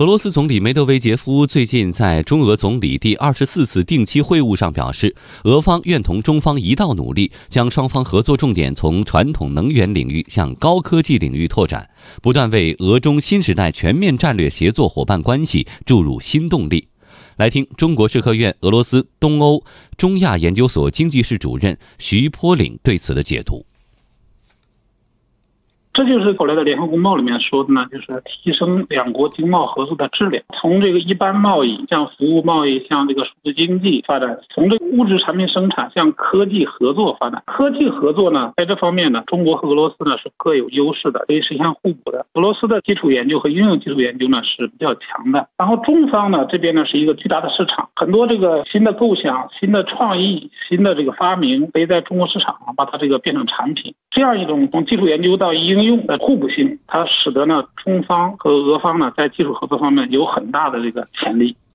俄罗斯总理梅德韦杰夫最近在中俄总理第二十四次定期会晤上表示，俄方愿同中方一道努力，将双方合作重点从传统能源领域向高科技领域拓展，不断为俄中新时代全面战略协作伙伴关系注入新动力。来听中国社科院俄罗斯、东欧、中亚研究所经济室主任徐坡岭对此的解读。这就是后来的联合公报里面说的呢，就是提升两国经贸合作的质量，从这个一般贸易向服务贸易，向这个数字经济发展，从这个物质产品生产向科技合作发展。科技合作呢，在这方面呢，中国和俄罗斯呢是各有优势的，可以实现互补的。俄罗斯的基础研究和应用基础研究呢是比较强的，然后中方呢这边呢是一个巨大的市场，很多这个新的构想、新的创意、新的这个发明，可以在中国市场上把它这个变成产品。第二一种从技术研究到应用的互补性，它使得呢中方和俄方呢在技术合作方面有很大的这个潜力。